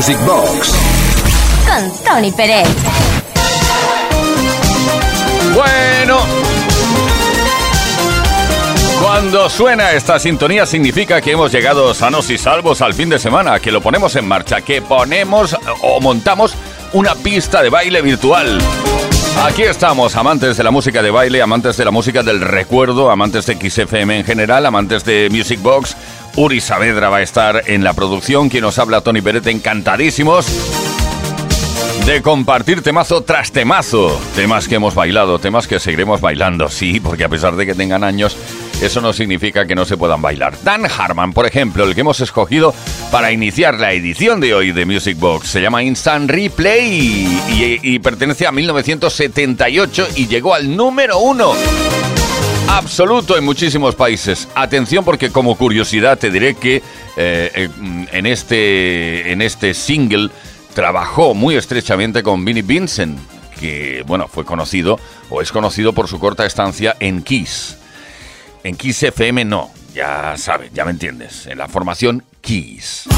Music Box con Tony Pérez. Bueno, cuando suena esta sintonía significa que hemos llegado sanos y salvos al fin de semana, que lo ponemos en marcha, que ponemos o montamos una pista de baile virtual. Aquí estamos, amantes de la música de baile, amantes de la música del recuerdo, amantes de XFM en general, amantes de Music Box. Uri Saavedra va a estar en la producción, quien nos habla Tony Pérez, encantadísimos de compartir temazo tras temazo. Temas que hemos bailado, temas que seguiremos bailando, sí, porque a pesar de que tengan años, eso no significa que no se puedan bailar. Dan Harman, por ejemplo, el que hemos escogido para iniciar la edición de hoy de Music Box, se llama Instant Replay y, pertenece a 1978 y llegó al número uno absoluto en muchísimos países. Atención porque como curiosidad te diré que eh, eh, en, este, en este single trabajó muy estrechamente con Vinnie Vincent, que bueno, fue conocido o es conocido por su corta estancia en Kiss. En Kiss FM no, ya sabes, ya me entiendes, en la formación Kiss.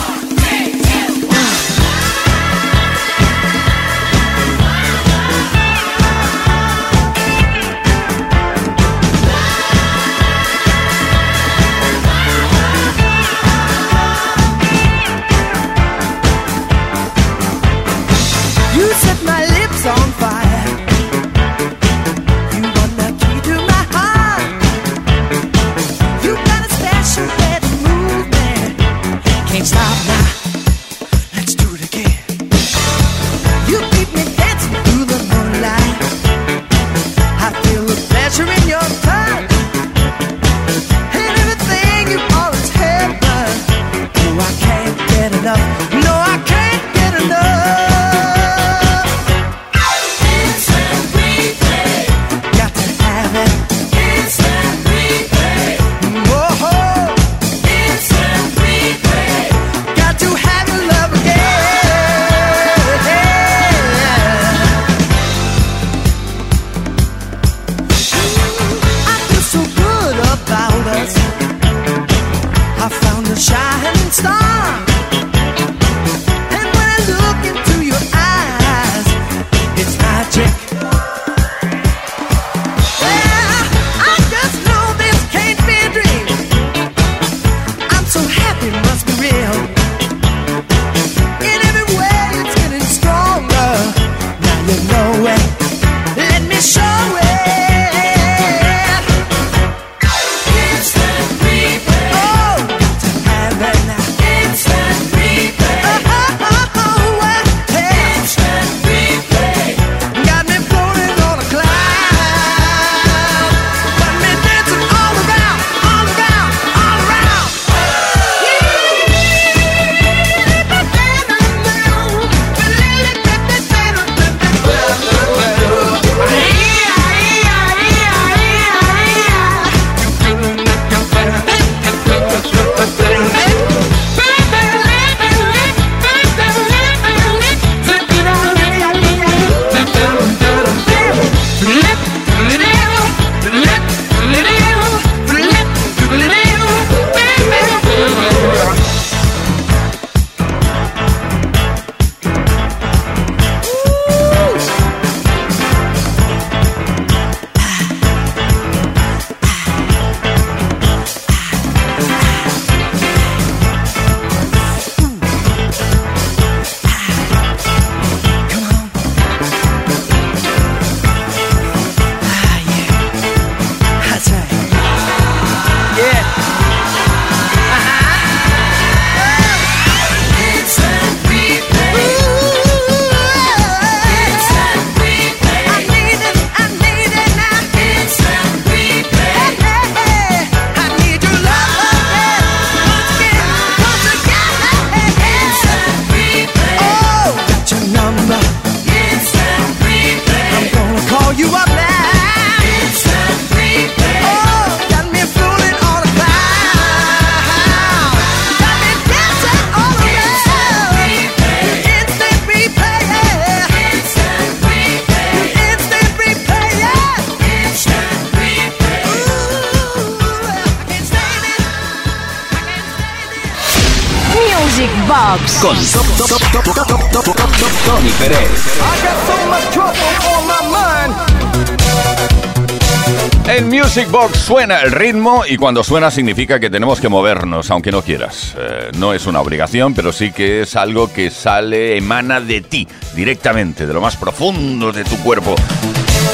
Music Box suena el ritmo y cuando suena significa que tenemos que movernos, aunque no quieras. Eh, no es una obligación, pero sí que es algo que sale, emana de ti, directamente, de lo más profundo de tu cuerpo.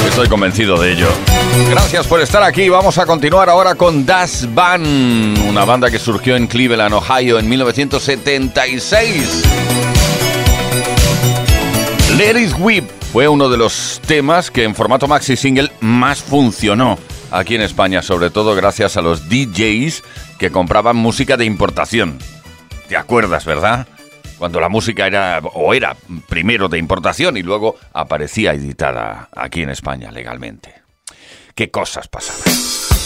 Estoy convencido de ello. Gracias por estar aquí. Vamos a continuar ahora con Das Band, una banda que surgió en Cleveland, Ohio, en 1976. Let It Whip fue uno de los temas que en formato maxi single más funcionó aquí en España, sobre todo gracias a los DJs que compraban música de importación. ¿Te acuerdas, verdad? Cuando la música era o era primero de importación y luego aparecía editada aquí en España legalmente. ¿Qué cosas pasaban?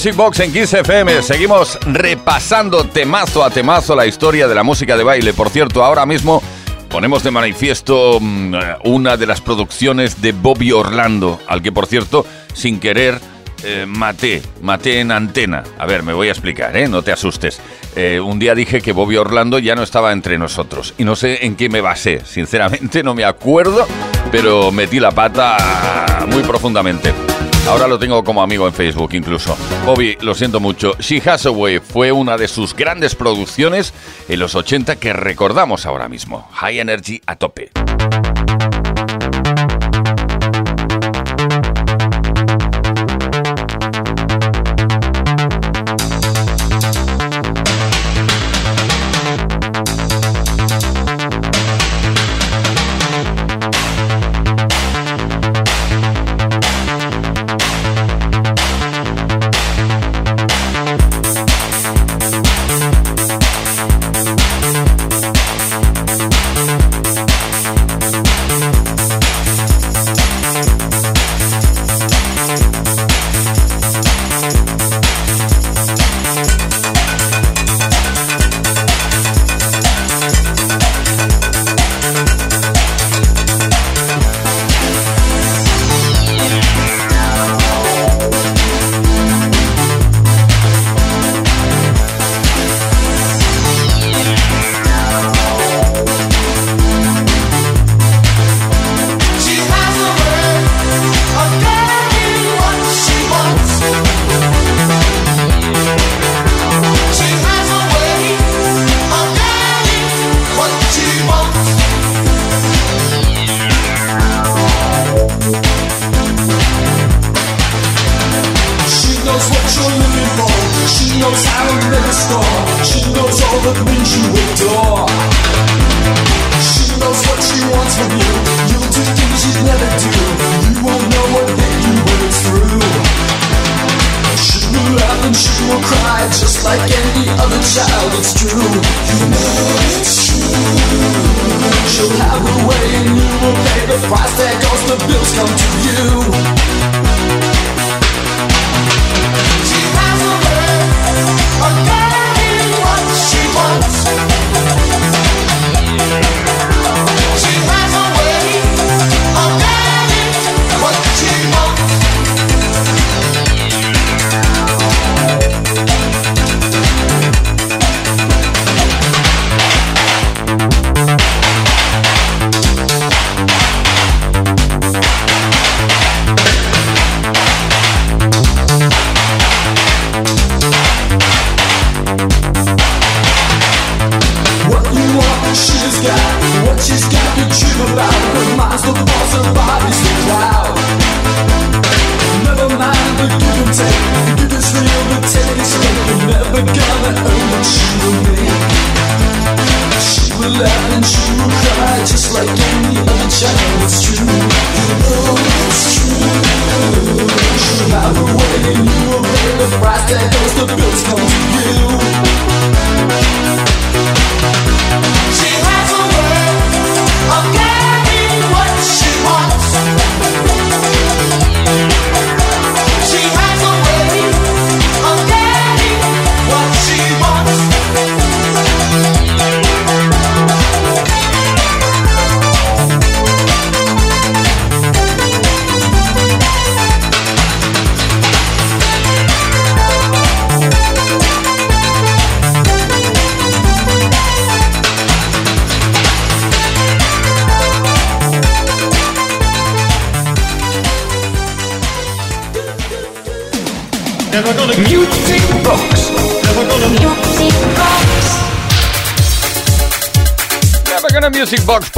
Music Box en 15 FM. Seguimos repasando temazo a temazo la historia de la música de baile. Por cierto, ahora mismo ponemos de manifiesto mm, una de las producciones de Bobby Orlando, al que por cierto, sin querer, eh, maté, maté en antena. A ver, me voy a explicar, ¿eh? No te asustes. Eh, un día dije que Bobby Orlando ya no estaba entre nosotros. Y no sé en qué me basé. Sinceramente no me acuerdo, pero metí la pata muy profundamente. Ahora lo tengo como amigo en Facebook incluso. Bobby, lo siento mucho. She Has Away fue una de sus grandes producciones en los 80 que recordamos ahora mismo. High Energy a tope.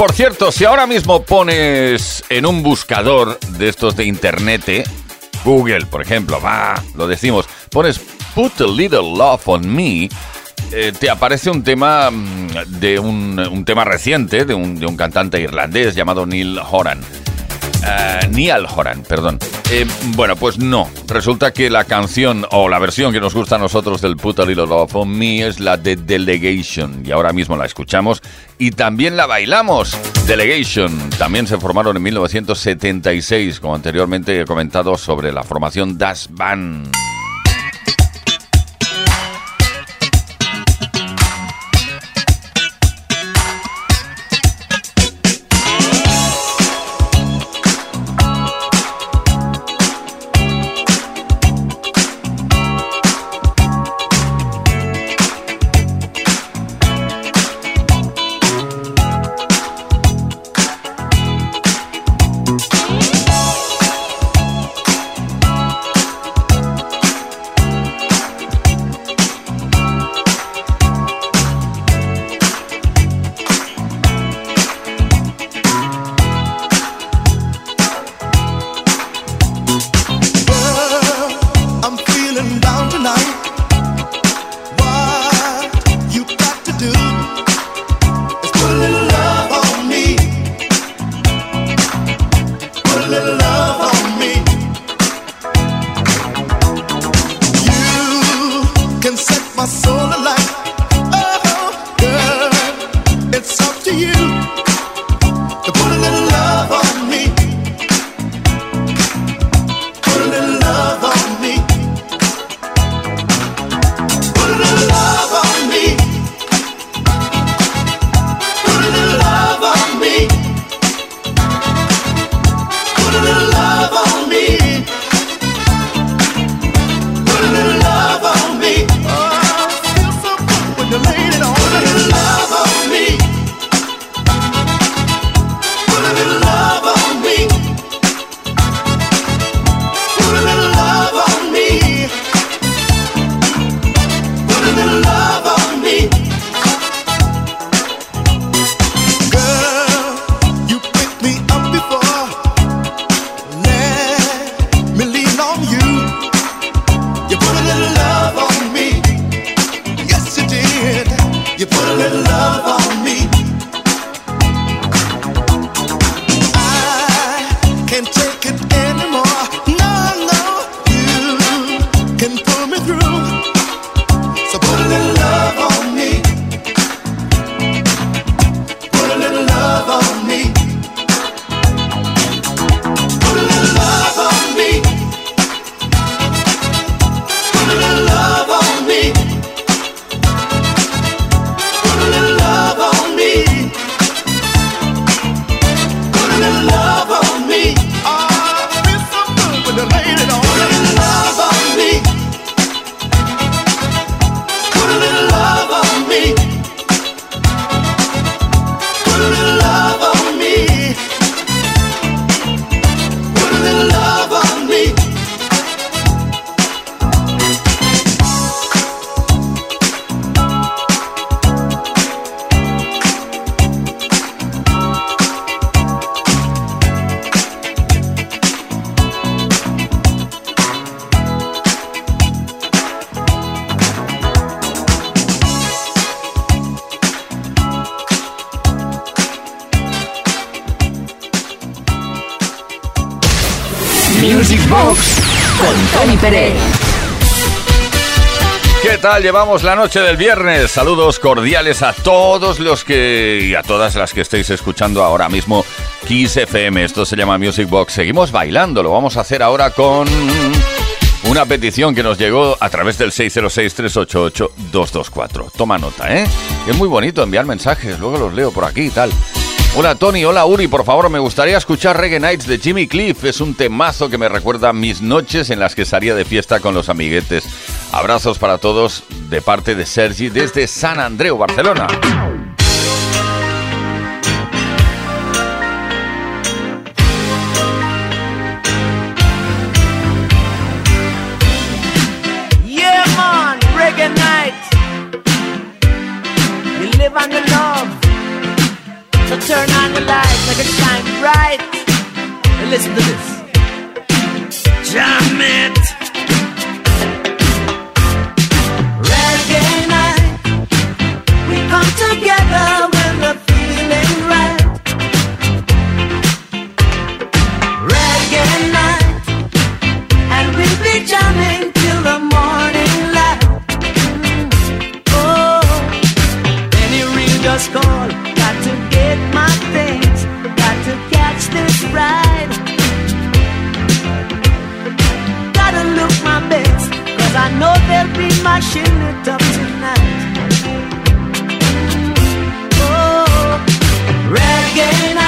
Por cierto, si ahora mismo pones en un buscador de estos de internet, eh, Google, por ejemplo, va, lo decimos, pones Put a Little Love on Me, eh, te aparece un tema mm, de un, un tema reciente de un, de un cantante irlandés llamado Neil Horan. Eh, Neil Horan, perdón. Eh, bueno, pues no. Resulta que la canción o la versión que nos gusta a nosotros del Put a Little Love on Me es la de Delegation. Y ahora mismo la escuchamos y también la bailamos. Delegation también se formaron en 1976, como anteriormente he comentado sobre la formación Das Band. Con Tony Pérez. ¿Qué tal? Llevamos la noche del viernes. Saludos cordiales a todos los que y a todas las que estéis escuchando ahora mismo Kiss FM. Esto se llama Music Box. Seguimos bailando. Lo vamos a hacer ahora con una petición que nos llegó a través del 606-388-224. Toma nota, ¿eh? Es muy bonito enviar mensajes. Luego los leo por aquí y tal. Hola Tony, hola Uri, por favor, me gustaría escuchar Reggae Nights de Jimmy Cliff. Es un temazo que me recuerda mis noches en las que salía de fiesta con los amiguetes. Abrazos para todos de parte de Sergi desde San Andreu, Barcelona. It shine bright. And listen to this. Know they'll be mashing it up tonight. Oh, reggae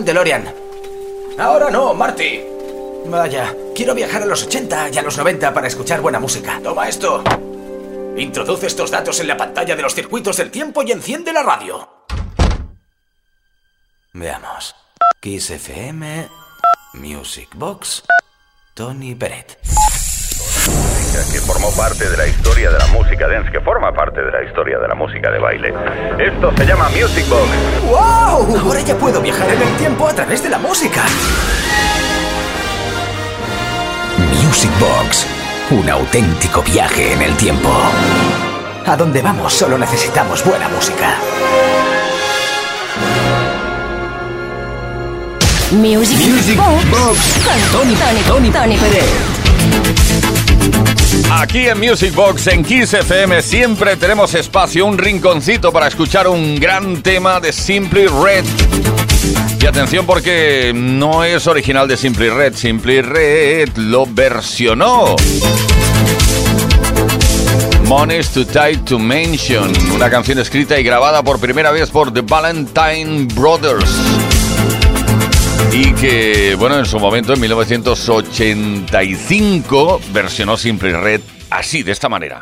el DeLorean. Ahora no, Marty. Vaya, quiero viajar a los 80 y a los 90 para escuchar buena música. Toma esto. Introduce estos datos en la pantalla de los circuitos del tiempo y enciende la radio. Veamos. Kiss FM, Music Box, Tony Peret. Que formó parte de la historia de la música dance, que forma parte de la historia de la música de baile. Esto se llama Music Box. Ahora ya puedo viajar en el tiempo a través de la música. Music Box. Un auténtico viaje en el tiempo. A donde vamos solo necesitamos buena música. Music, Music Box, Box, con Tony, Tony, Tony, Tony Pérez. Aquí en Music Box, en Kiss FM, siempre tenemos espacio, un rinconcito para escuchar un gran tema de Simply Red. Y atención porque no es original de Simply Red, Simply Red lo versionó. Money's Too Tight to Mention, una canción escrita y grabada por primera vez por The Valentine Brothers y que, bueno, en su momento, en 1985, versionó Simple Red así, de esta manera.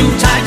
too tight.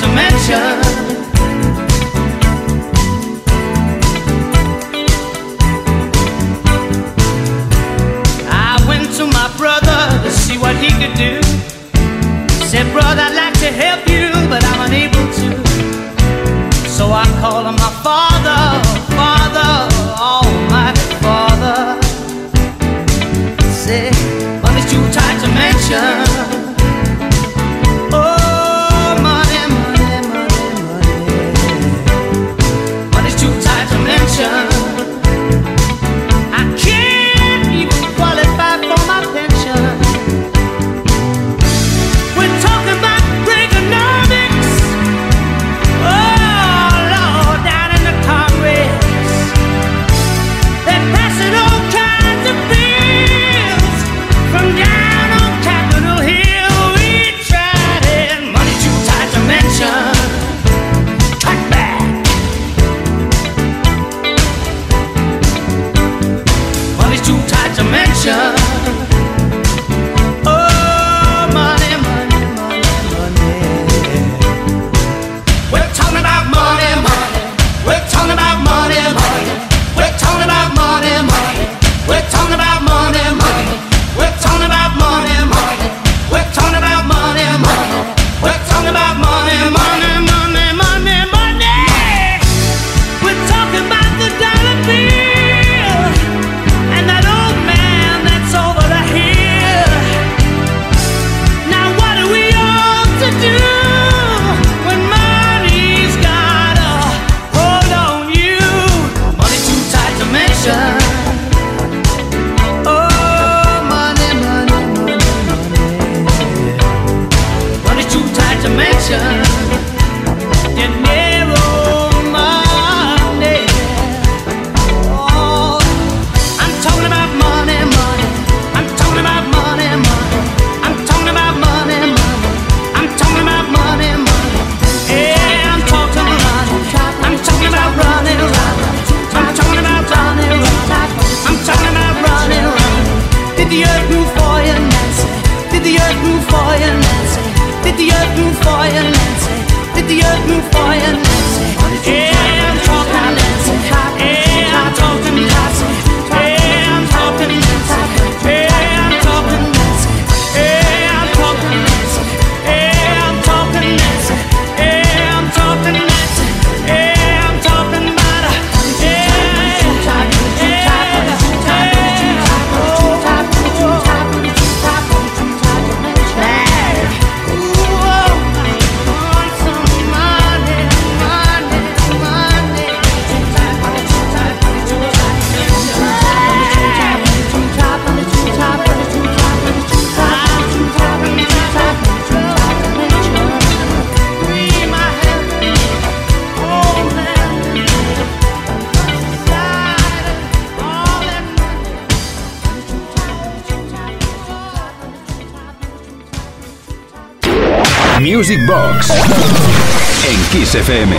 En Kiss FM.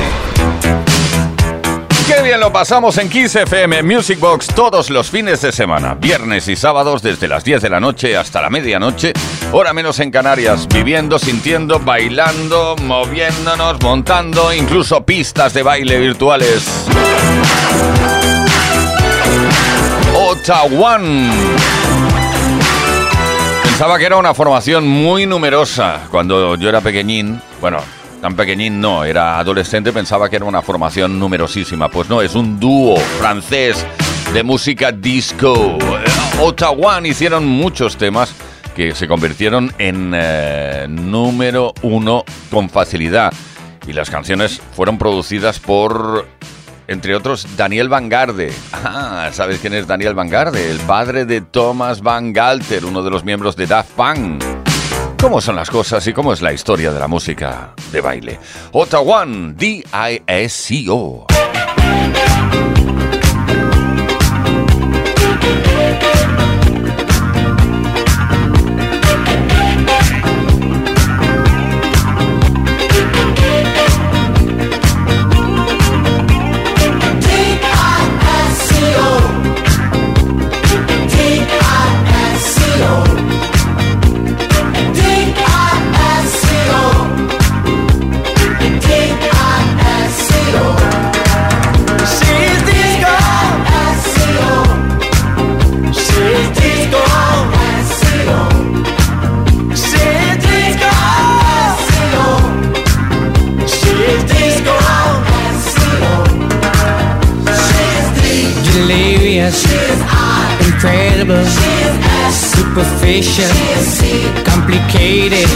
Qué bien lo pasamos en Kiss FM Music Box todos los fines de semana, viernes y sábados desde las 10 de la noche hasta la medianoche, hora menos en Canarias, viviendo, sintiendo, bailando, moviéndonos, montando, incluso pistas de baile virtuales. Ottawa. Pensaba que era una formación muy numerosa cuando yo era pequeñín. Bueno, tan pequeñín no, era adolescente, pensaba que era una formación numerosísima. Pues no, es un dúo francés de música disco. Ottawa hicieron muchos temas que se convirtieron en eh, número uno con facilidad. Y las canciones fueron producidas por entre otros Daniel Van Garde. Ah, ¿sabes quién es Daniel Van Garde? El padre de Thomas Van Galter, uno de los miembros de Daft Punk. ¿Cómo son las cosas y cómo es la historia de la música de baile? Ottawa, D-I-S-C-O. Incredible, superficial, complicated.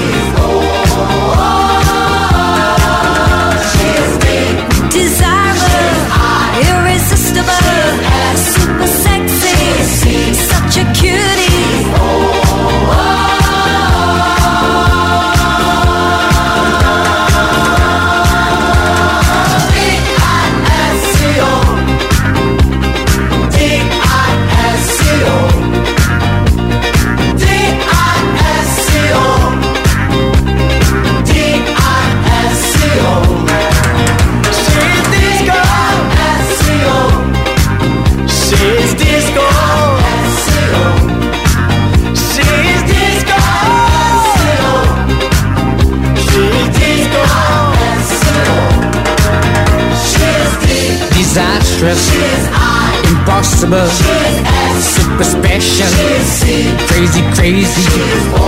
Impossible, super special, crazy, crazy.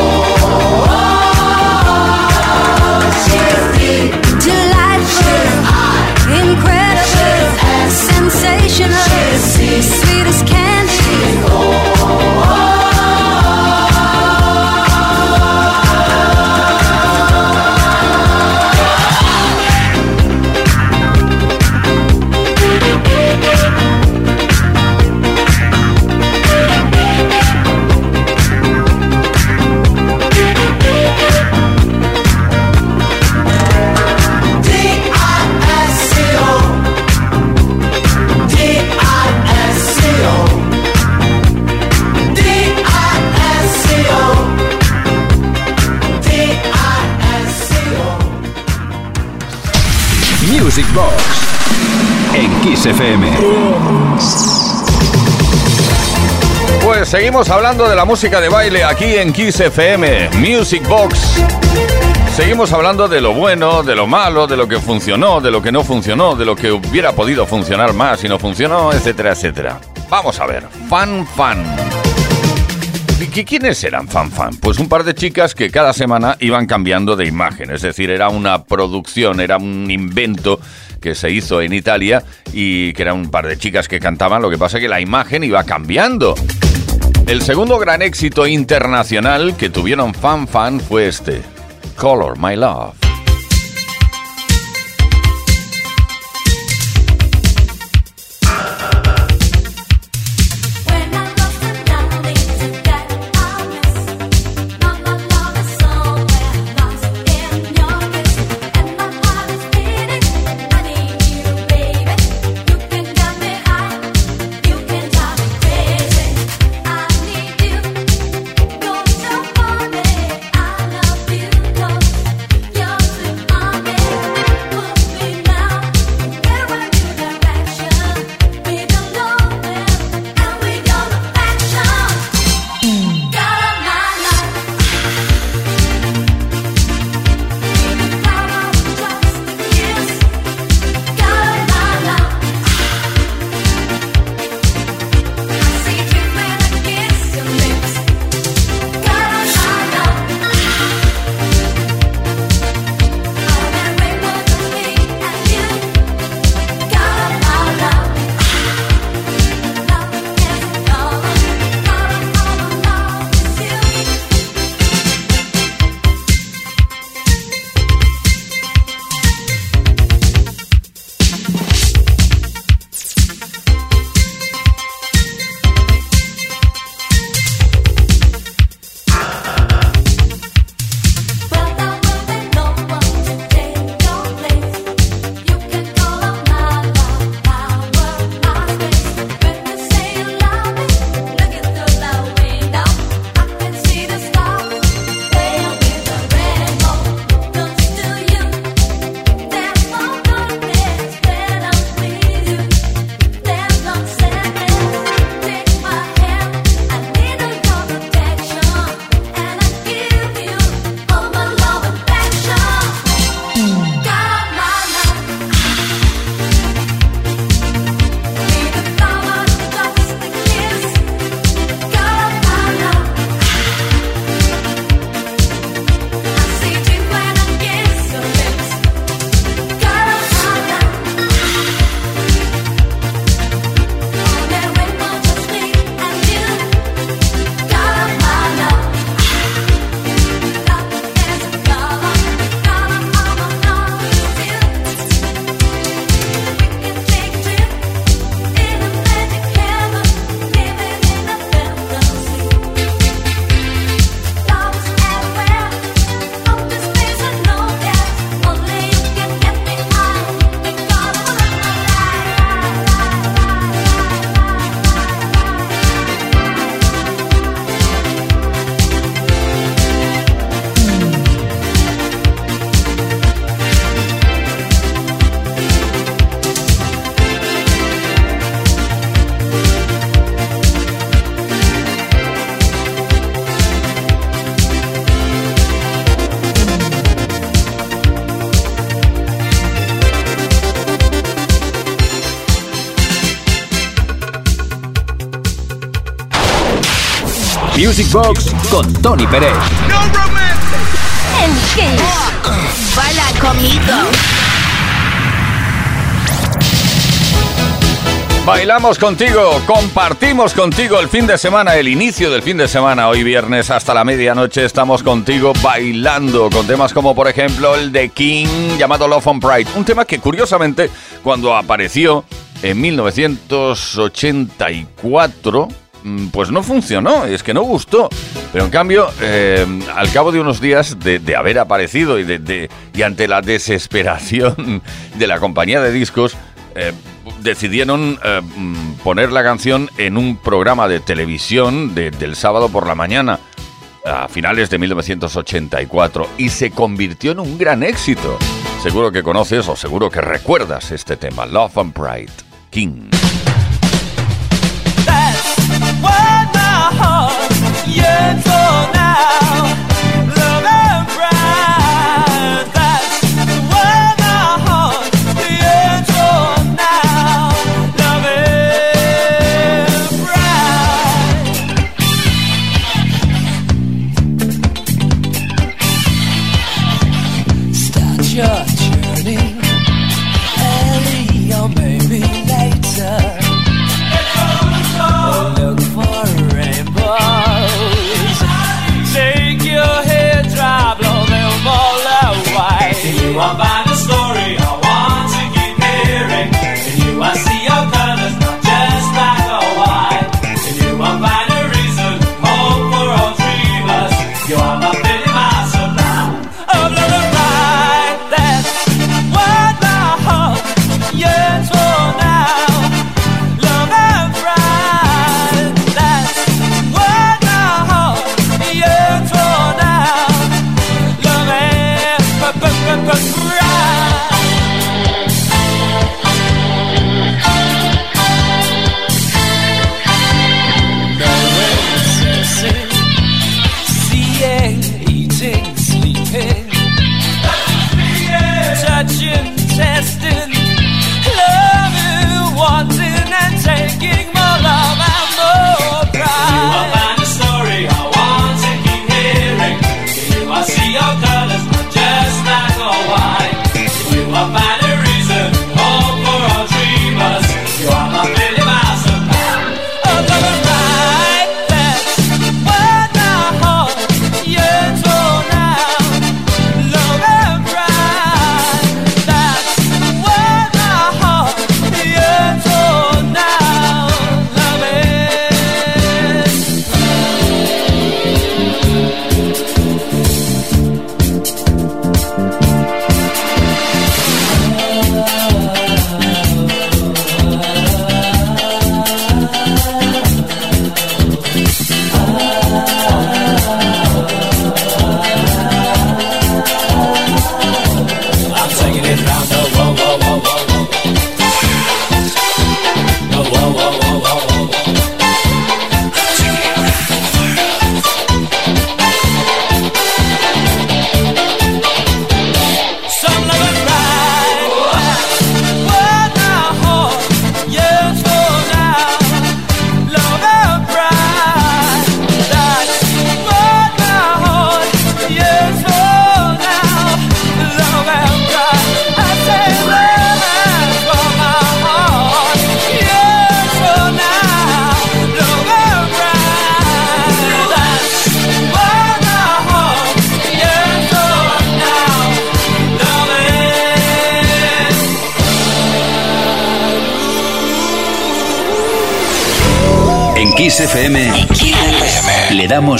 FM. Pues seguimos hablando de la música de baile aquí en Kiss FM, Music Box. Seguimos hablando de lo bueno, de lo malo, de lo que funcionó, de lo que no funcionó, de lo que hubiera podido funcionar más y no funcionó, etcétera, etcétera. Vamos a ver, Fan Fan. ¿Y qué- ¿Quiénes eran Fan Fan? Pues un par de chicas que cada semana iban cambiando de imagen, es decir, era una producción, era un invento que se hizo en Italia y que era un par de chicas que cantaban, lo que pasa es que la imagen iba cambiando. El segundo gran éxito internacional que tuvieron Fan Fan fue este, Color My Love. Box con Tony Pérez. En Kiss. Baila conmigo. Bailamos contigo, compartimos contigo el fin de semana, el inicio del fin de semana. Hoy viernes hasta la medianoche estamos contigo bailando con temas como por ejemplo el de King llamado Love and Pride. Un tema que curiosamente cuando apareció en 1984 mm, pues no funcionó, es que no gustó. Pero en cambio, eh, al cabo de unos días de, haber aparecido y, de, ante la desesperación de la compañía de discos, eh, decidieron eh, mm, poner la canción en un programa de televisión de- del sábado por la mañana a finales de 1984 y se convirtió en un gran éxito. Seguro que conoces o seguro que recuerdas este tema, Love and Pride, King. Yeah.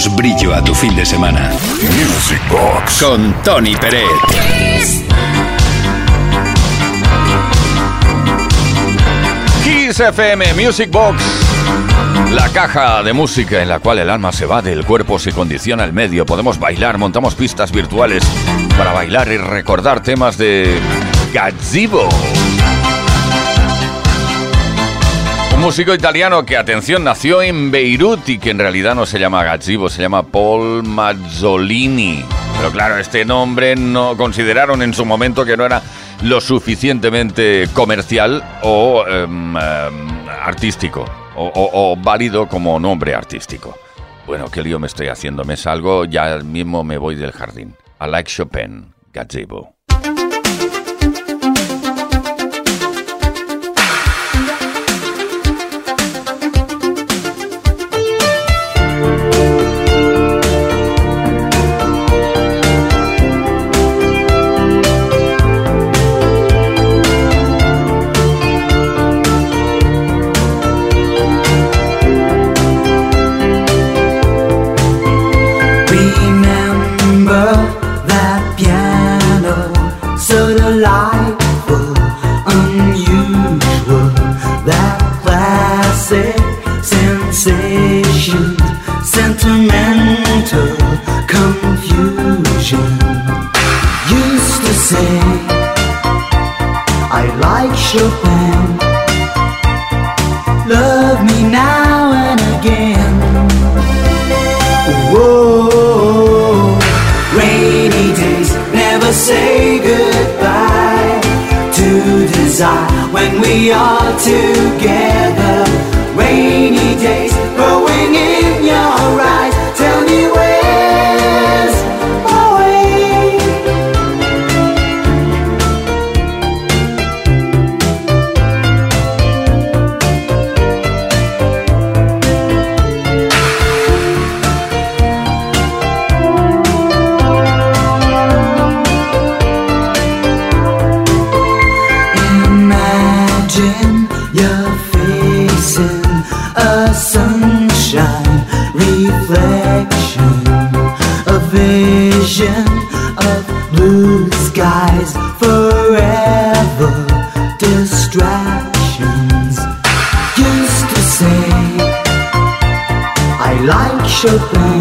Damos brillo a tu fin de semana. Music Box con Tony Pérez. Kiss FM Music Box. La caja de música en la cual el alma se va del cuerpo se condiciona el medio. Podemos bailar, montamos pistas virtuales para bailar y recordar temas de Gazzibo. Músico italiano que, atención, nació en Beirut y que en realidad no se llama Gazzibo, se llama Paul Mazzolini. Pero claro, este nombre no consideraron en su momento que no era lo suficientemente comercial o em, em, artístico, o válido como nombre artístico. Bueno, qué lío me estoy haciendo. Me salgo, ya mismo me voy del jardín. I like Chopin, gazebo. Chopin, love me now and again. Whoa, rainy days never say goodbye to desire when we are together. Rainy days growing in your eyes. Like Chopin.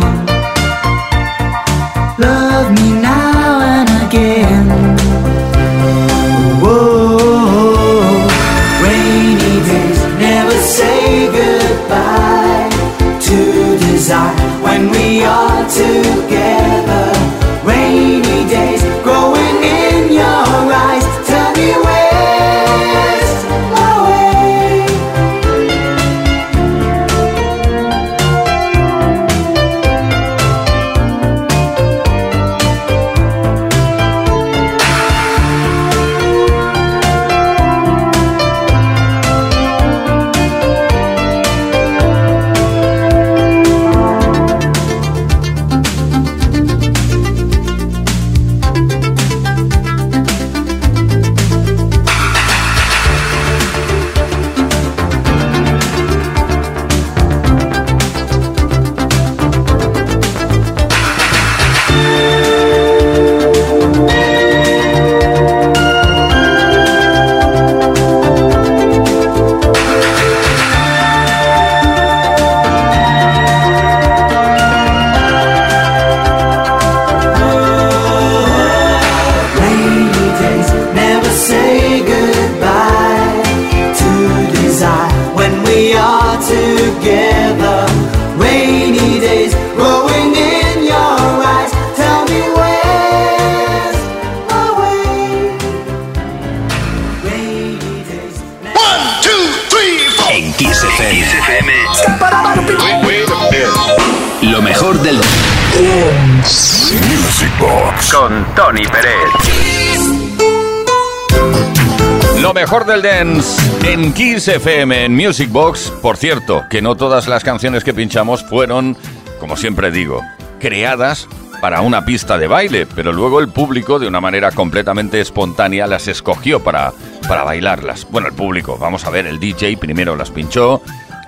Mejor del dance en Kiss FM, en Music Box. Por cierto, que no todas las canciones que pinchamos fueron, como siempre digo, creadas para una pista de baile, pero luego el público, de una manera completamente espontánea, las escogió para, para bailarlas. Bueno, el público, vamos a ver, el DJ primero las pinchó,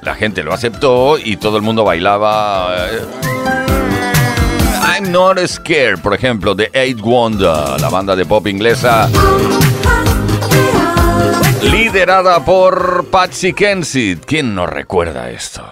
la gente lo aceptó y todo el mundo bailaba. eh, I'm Not Scared, por ejemplo, de Eight Wonder, la banda de pop inglesa liderada por Patsy Kensit. ¿Quién nos recuerda esto?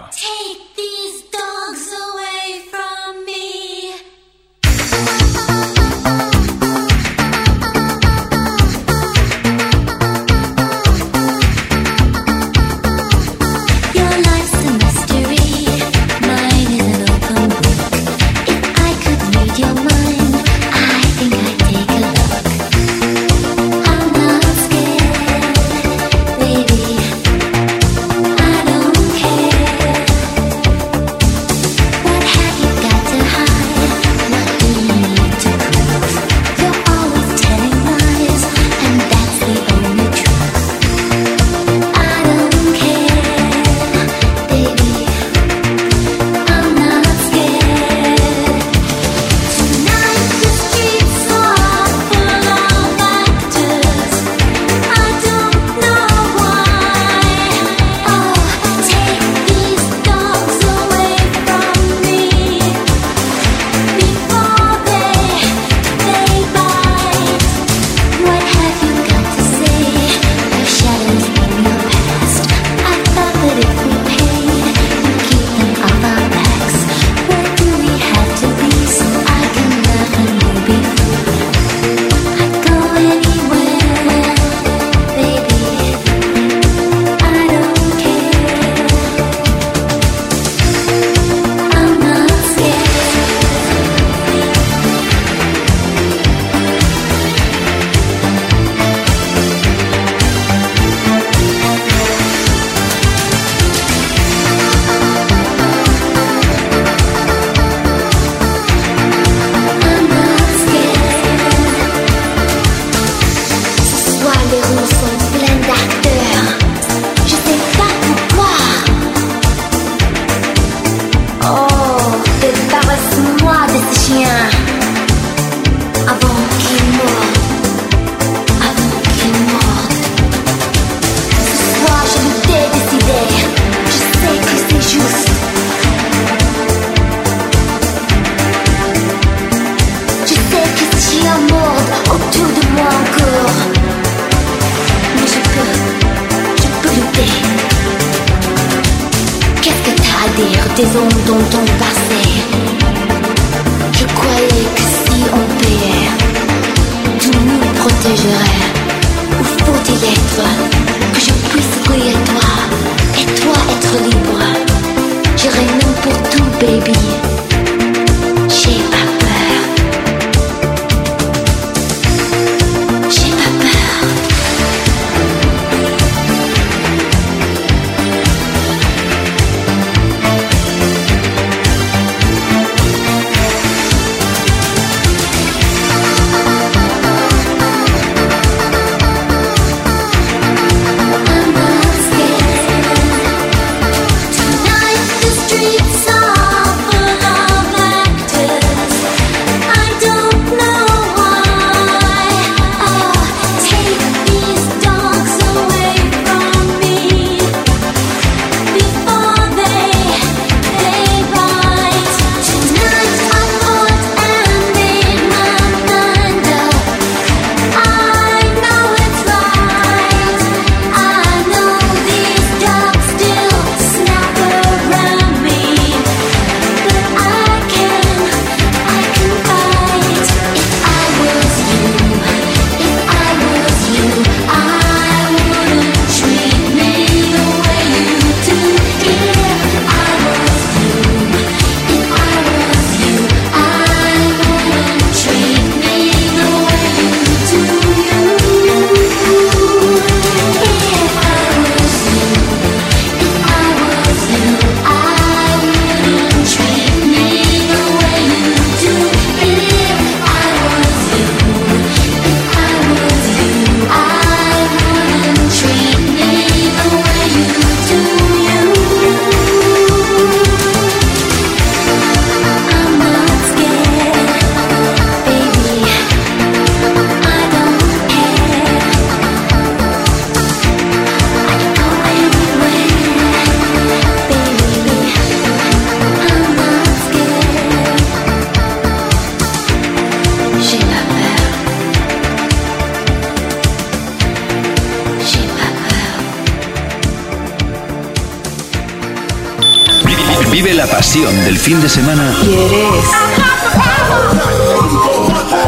Fin de semana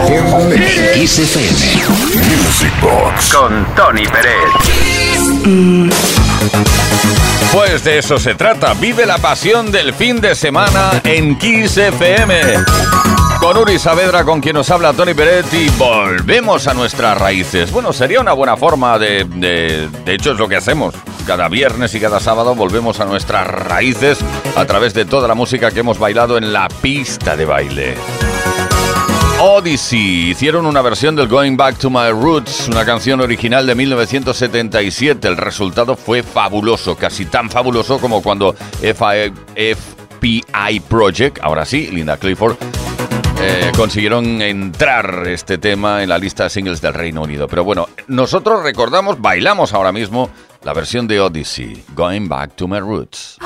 en Kiss FM. Music Box. Con Tony Pérez. Pues de eso se trata. Vive la pasión del fin de semana en Kiss FM. Con Uri Saavedra, con quien nos habla Tony Peretti, volvemos a nuestras raíces. Bueno, sería una buena forma de, de... De hecho, es lo que hacemos. Cada viernes y cada sábado volvemos a nuestras raíces a través de toda la música que hemos bailado en la pista de baile. Odyssey hicieron una versión del Going Back to My Roots, una canción original de 1977. El resultado fue fabuloso, casi tan fabuloso como cuando FI FPI Project, ahora sí, Linda Clifford, eh, consiguieron entrar este tema en la lista de singles del Reino Unido. Pero bueno, nosotros recordamos, bailamos ahora mismo la versión de Odyssey, Going Back to My Roots.